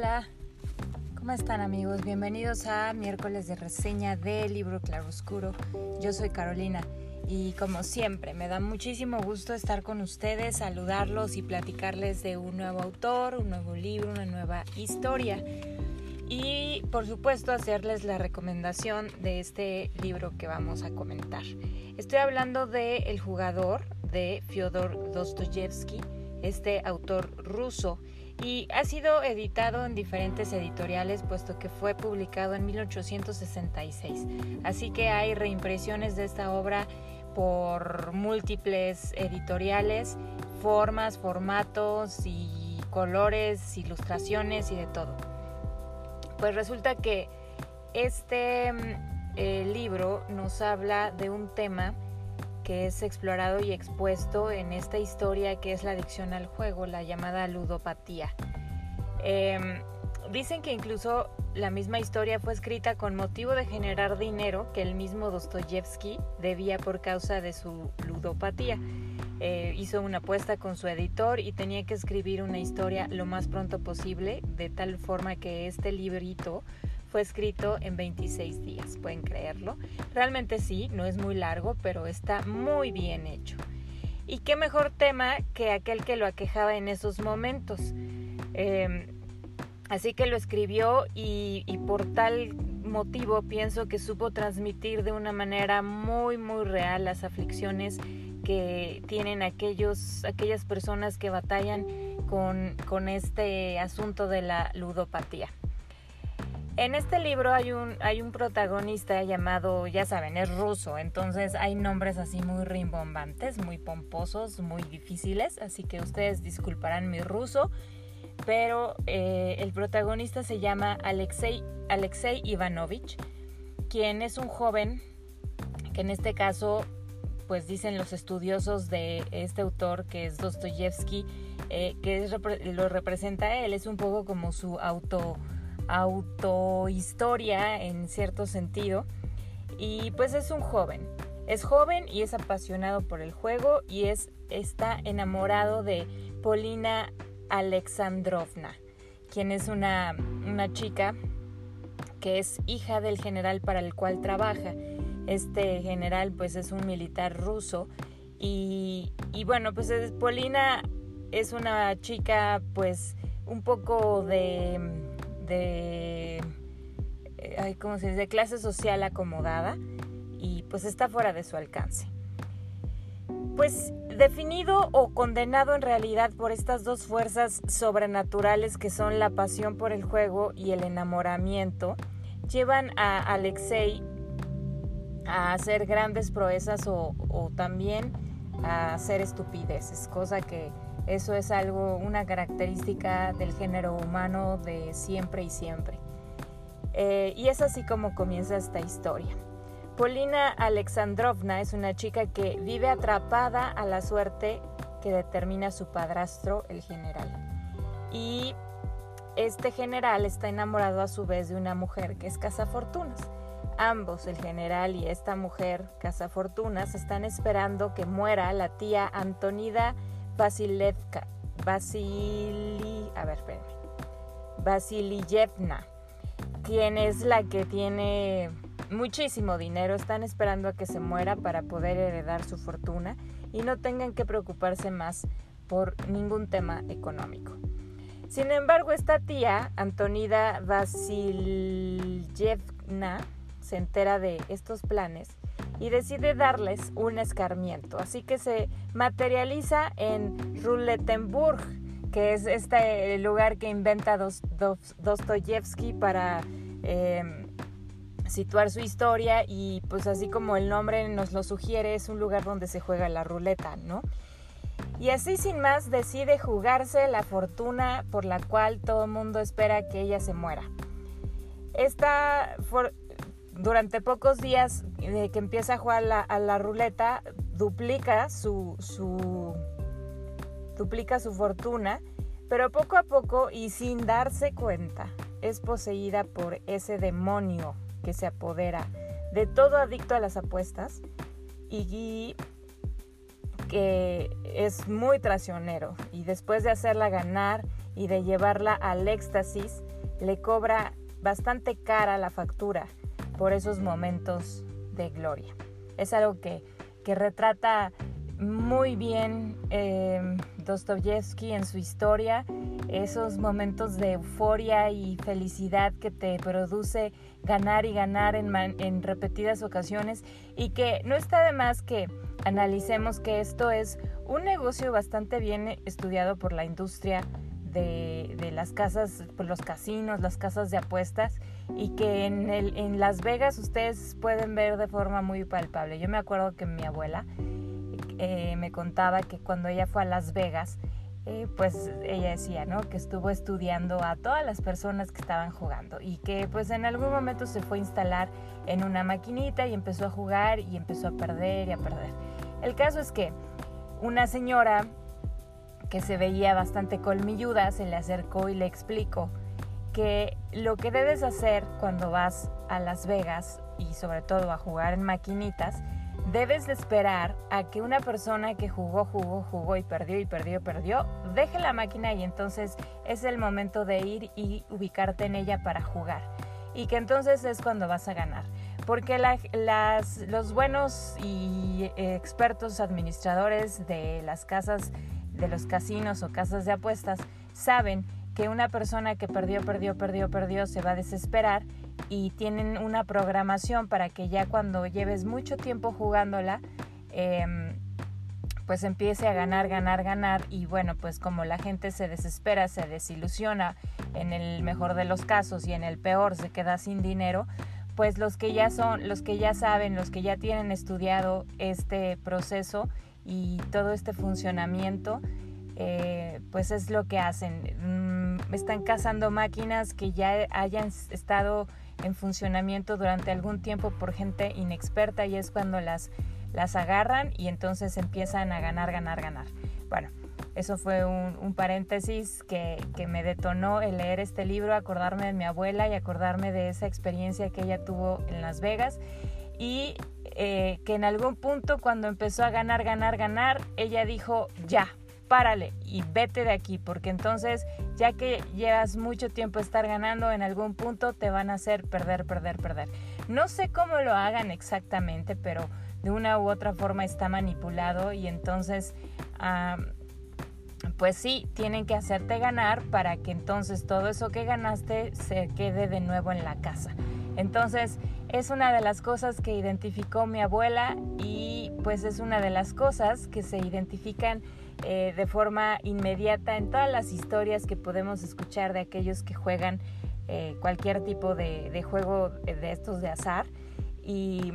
Hola, ¿cómo están amigos? Bienvenidos a miércoles de reseña del libro Claroscuro. Yo soy Carolina y como siempre me da muchísimo gusto estar con ustedes, saludarlos y platicarles de un nuevo autor, un nuevo libro, una nueva historia. Y por supuesto hacerles la recomendación de este libro que vamos a comentar. Estoy hablando de El jugador de Fyodor Dostoyevsky, este autor ruso y ha sido editado en diferentes editoriales puesto que fue publicado en 1866. Así que hay reimpresiones de esta obra por múltiples editoriales, formas, formatos y colores, ilustraciones y de todo. Pues resulta que este mm, eh, libro nos habla de un tema que es explorado y expuesto en esta historia que es la adicción al juego, la llamada ludopatía. Em, dicen que incluso la misma historia fue escrita con motivo de generar dinero que el mismo Dostoyevsky debía por causa de su ludopatía. Eh, hizo una apuesta con su editor y tenía que escribir una historia lo más pronto posible, de tal forma que este librito fue escrito en 26 días, pueden creerlo. Realmente sí, no es muy largo, pero está muy bien hecho. Y qué mejor tema que aquel que lo aquejaba en esos momentos. Em, así que lo escribió y, y por tal motivo pienso que supo transmitir de una manera muy muy real las aflicciones que tienen aquellos, aquellas personas que batallan con, con este asunto de la ludopatía. En este libro hay un, hay un protagonista llamado, ya saben, es ruso, entonces hay nombres así muy rimbombantes, muy pomposos, muy difíciles, así que ustedes disculparán mi ruso, pero eh, el protagonista se llama Alexei, Alexei Ivanovich, quien es un joven que en este caso, pues dicen los estudiosos de este autor que es Dostoyevsky, eh, que lo representa él, es un poco como su auto autohistoria en cierto sentido. Y pues es un joven. Es joven y es apasionado por el juego y es, está enamorado de Polina Alexandrovna, quien es una, una chica que es hija del general para el cual trabaja. Este general pues es un militar ruso y, y bueno pues Polina es una chica pues un poco de de, eh, ¿cómo se dice? clase social acomodada y pues está fuera de su alcance. Pues definido o condenado en realidad por estas dos fuerzas sobrenaturales que son la pasión por el juego y el enamoramiento, llevan a Alexei a hacer grandes proezas o, o también a hacer estupideces, cosa que eso es algo, una característica del género humano de siempre y siempre. Eh, y es así como comienza esta historia. Polina Alexandrovna es una chica que vive atrapada a la suerte que determina su padrastro, el general. Y este general está enamorado a su vez de una mujer que es cazafortunas. Ambos, el general y esta mujer cazafortunas, están esperando que muera la tía Antonida Vasilevka, Vasili, a ver, Vasilievna, quien es la que tiene muchísimo dinero, están esperando a que se muera para poder heredar su fortuna y no tengan que preocuparse más por ningún tema económico. Sin embargo, esta tía, Antonida Vasilievna, se entera de estos planes y decide darles un escarmiento. Así que se materializa en Ruletenburg, que es este lugar que inventa Dostoyevsky para em, situar su historia y pues así como el nombre nos lo sugiere, es un lugar donde se juega la ruleta, ¿no? Y así sin más decide jugarse la fortuna por la cual todo el mundo espera que ella se muera. Esta, durante pocos días que empieza a jugar a la ruleta, duplica su, su, duplica su fortuna, pero poco a poco y sin darse cuenta, es poseída por ese demonio que se apodera de todo adicto a las apuestas y que es muy traicionero. Y después de hacerla ganar y de llevarla al éxtasis, le cobra bastante cara la factura por esos momentos de gloria. Es algo que, que retrata muy bien eh, Dostoyevsky en su historia, esos momentos de euforia y felicidad que te produce ganar y ganar en, en repetidas ocasiones y que no está de más que analicemos que esto es un negocio bastante bien estudiado por la industria de, de, las casas, los casinos, las casas de apuestas y que en, el, en Las Vegas ustedes pueden ver de forma muy palpable. Yo me acuerdo que mi abuela eh, me contaba que cuando ella fue a Las Vegas, eh, pues ella decía, ¿no? Que estuvo estudiando a todas las personas que estaban jugando y que pues en algún momento se fue a instalar en una maquinita y empezó a jugar y empezó a perder y a perder. El caso es que una señora que se veía bastante colmilluda se le acercó y le explicó que lo que debes hacer cuando vas a Las Vegas y sobre todo a jugar en maquinitas debes de esperar a que una persona que jugó, jugó, jugó y perdió y perdió, perdió, deje la máquina y entonces es el momento de ir y ubicarte en ella para jugar. Y que entonces es cuando vas a ganar. Porque las, los buenos y expertos administradores de las casas, de los casinos o casas de apuestas, saben que una persona que perdió, perdió, perdió, perdió, se va a desesperar y tienen una programación para que ya cuando lleves mucho tiempo jugándola, em, pues empiece a ganar, ganar, ganar y bueno, pues como la gente se desespera, se desilusiona en el mejor de los casos y en el peor se queda sin dinero, pues los que ya son, los que ya saben, los que ya tienen estudiado este proceso y todo este funcionamiento, eh, pues es lo que hacen. Mm, están cazando máquinas que ya hayan estado en funcionamiento durante algún tiempo por gente inexperta y es cuando las, las agarran y entonces empiezan a ganar, ganar, ganar. Bueno, eso fue un, paréntesis que, que, me detonó el leer este libro, acordarme de mi abuela y acordarme de esa experiencia que ella tuvo en Las Vegas y eh, que en algún punto cuando empezó a ganar, ganar, ganar, ella dijo, ya, párale y vete de aquí, porque entonces ya que llevas mucho tiempo estar ganando, en algún punto te van a hacer perder, perder, perder. No sé cómo lo hagan exactamente, pero de una u otra forma está manipulado y entonces... pues sí, tienen que hacerte ganar para que entonces todo eso que ganaste se quede de nuevo en la casa. Entonces es una de las cosas que identificó mi abuela y pues es una de las cosas que se identifican eh, de forma inmediata en todas las historias que podemos escuchar de aquellos que juegan eh, cualquier tipo de, juego de estos de azar. Y,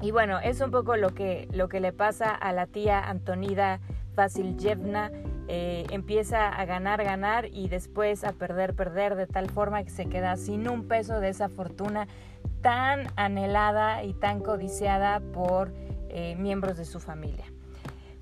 y, bueno, es un poco lo que, lo que le pasa a la tía Antonida Vasiljevna. Eh, empieza a ganar, ganar y después a perder, perder de tal forma que se queda sin un peso de esa fortuna tan anhelada y tan codiciada por miembros de su familia.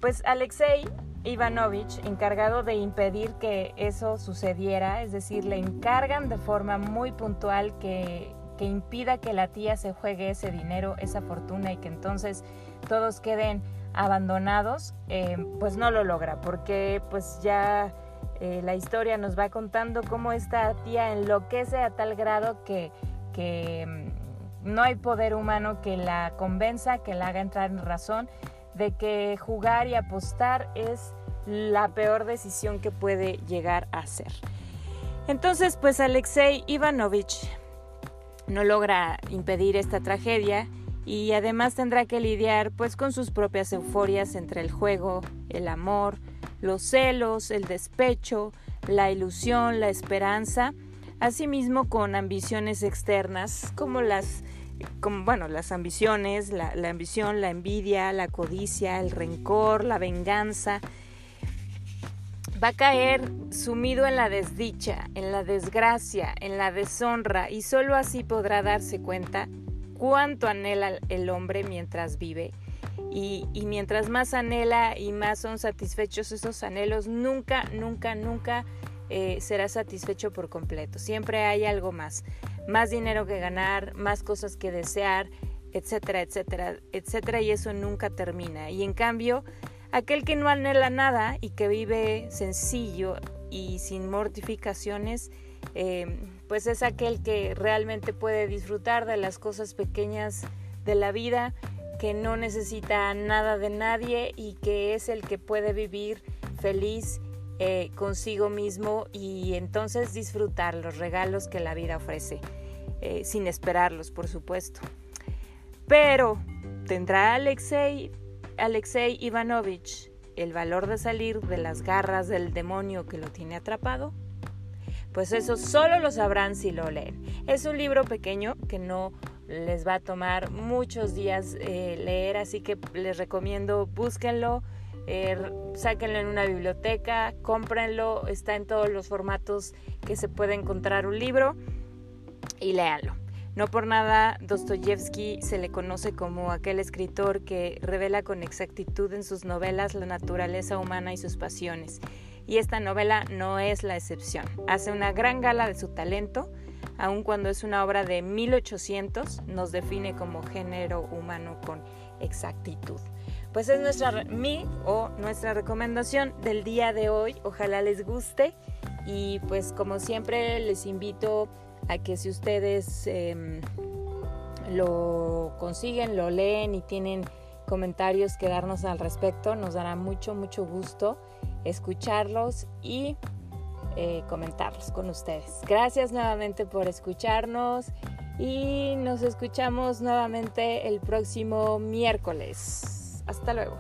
Pues Alexei Ivanovich, encargado de impedir que eso sucediera, es decir, le encargan de forma muy puntual que, impida que la tía se juegue ese dinero, esa fortuna y que entonces todos queden abandonados, eh, pues no lo logra, porque pues ya eh, la historia nos va contando cómo esta tía enloquece a tal grado que, que mm, no hay poder humano que la convenza, que la haga entrar en razón de que jugar y apostar es la peor decisión que puede llegar a ser. Entonces, pues Alexei Ivanovich no logra impedir esta tragedia y además tendrá que lidiar pues con sus propias euforias entre el juego, el amor, los celos, el despecho, la ilusión, la esperanza, asimismo con ambiciones externas como las como, bueno, las ambiciones, la, ambición, la envidia, la codicia, el rencor, la venganza, va a caer sumido en la desdicha, en la desgracia, en la deshonra y solo así podrá darse cuenta cuánto anhela el hombre mientras vive. Y, y, mientras más anhela y más son satisfechos esos anhelos, nunca, nunca, nunca eh, será satisfecho por completo. Siempre hay algo más, más dinero que ganar, más cosas que desear, etcétera, etcétera, etcétera, y eso nunca termina. Y en cambio, aquel que no anhela nada y que vive sencillo y sin mortificaciones, eh, pues es aquel que realmente puede disfrutar de las cosas pequeñas de la vida, que no necesita nada de nadie y que es el que puede vivir feliz eh, consigo mismo y entonces disfrutar los regalos que la vida ofrece, eh, sin esperarlos, por supuesto. Pero, ¿tendrá Alexei, Alexei Ivanovich el valor de salir de las garras del demonio que lo tiene atrapado? Pues eso solo lo sabrán si lo leen. Es un libro pequeño que no les va a tomar muchos días eh, leer, así que les recomiendo búsquenlo, eh, sáquenlo en una biblioteca, cómprenlo, está en todos los formatos que se puede encontrar un libro y léanlo. No por nada Dostoyevsky se le conoce como aquel escritor que revela con exactitud en sus novelas la naturaleza humana y sus pasiones y esta novela no es la excepción. Hace una gran gala de su talento, aun cuando es una obra de 1800, nos define como género humano con exactitud. Pues es nuestra mi o nuestra recomendación del día de hoy. Ojalá les guste y pues como siempre les invito a que si ustedes em, lo consiguen, lo leen y tienen comentarios que darnos al respecto, nos dará mucho, mucho gusto escucharlos y eh, comentarlos con ustedes. Gracias nuevamente por escucharnos y nos escuchamos nuevamente el próximo miércoles. Hasta luego.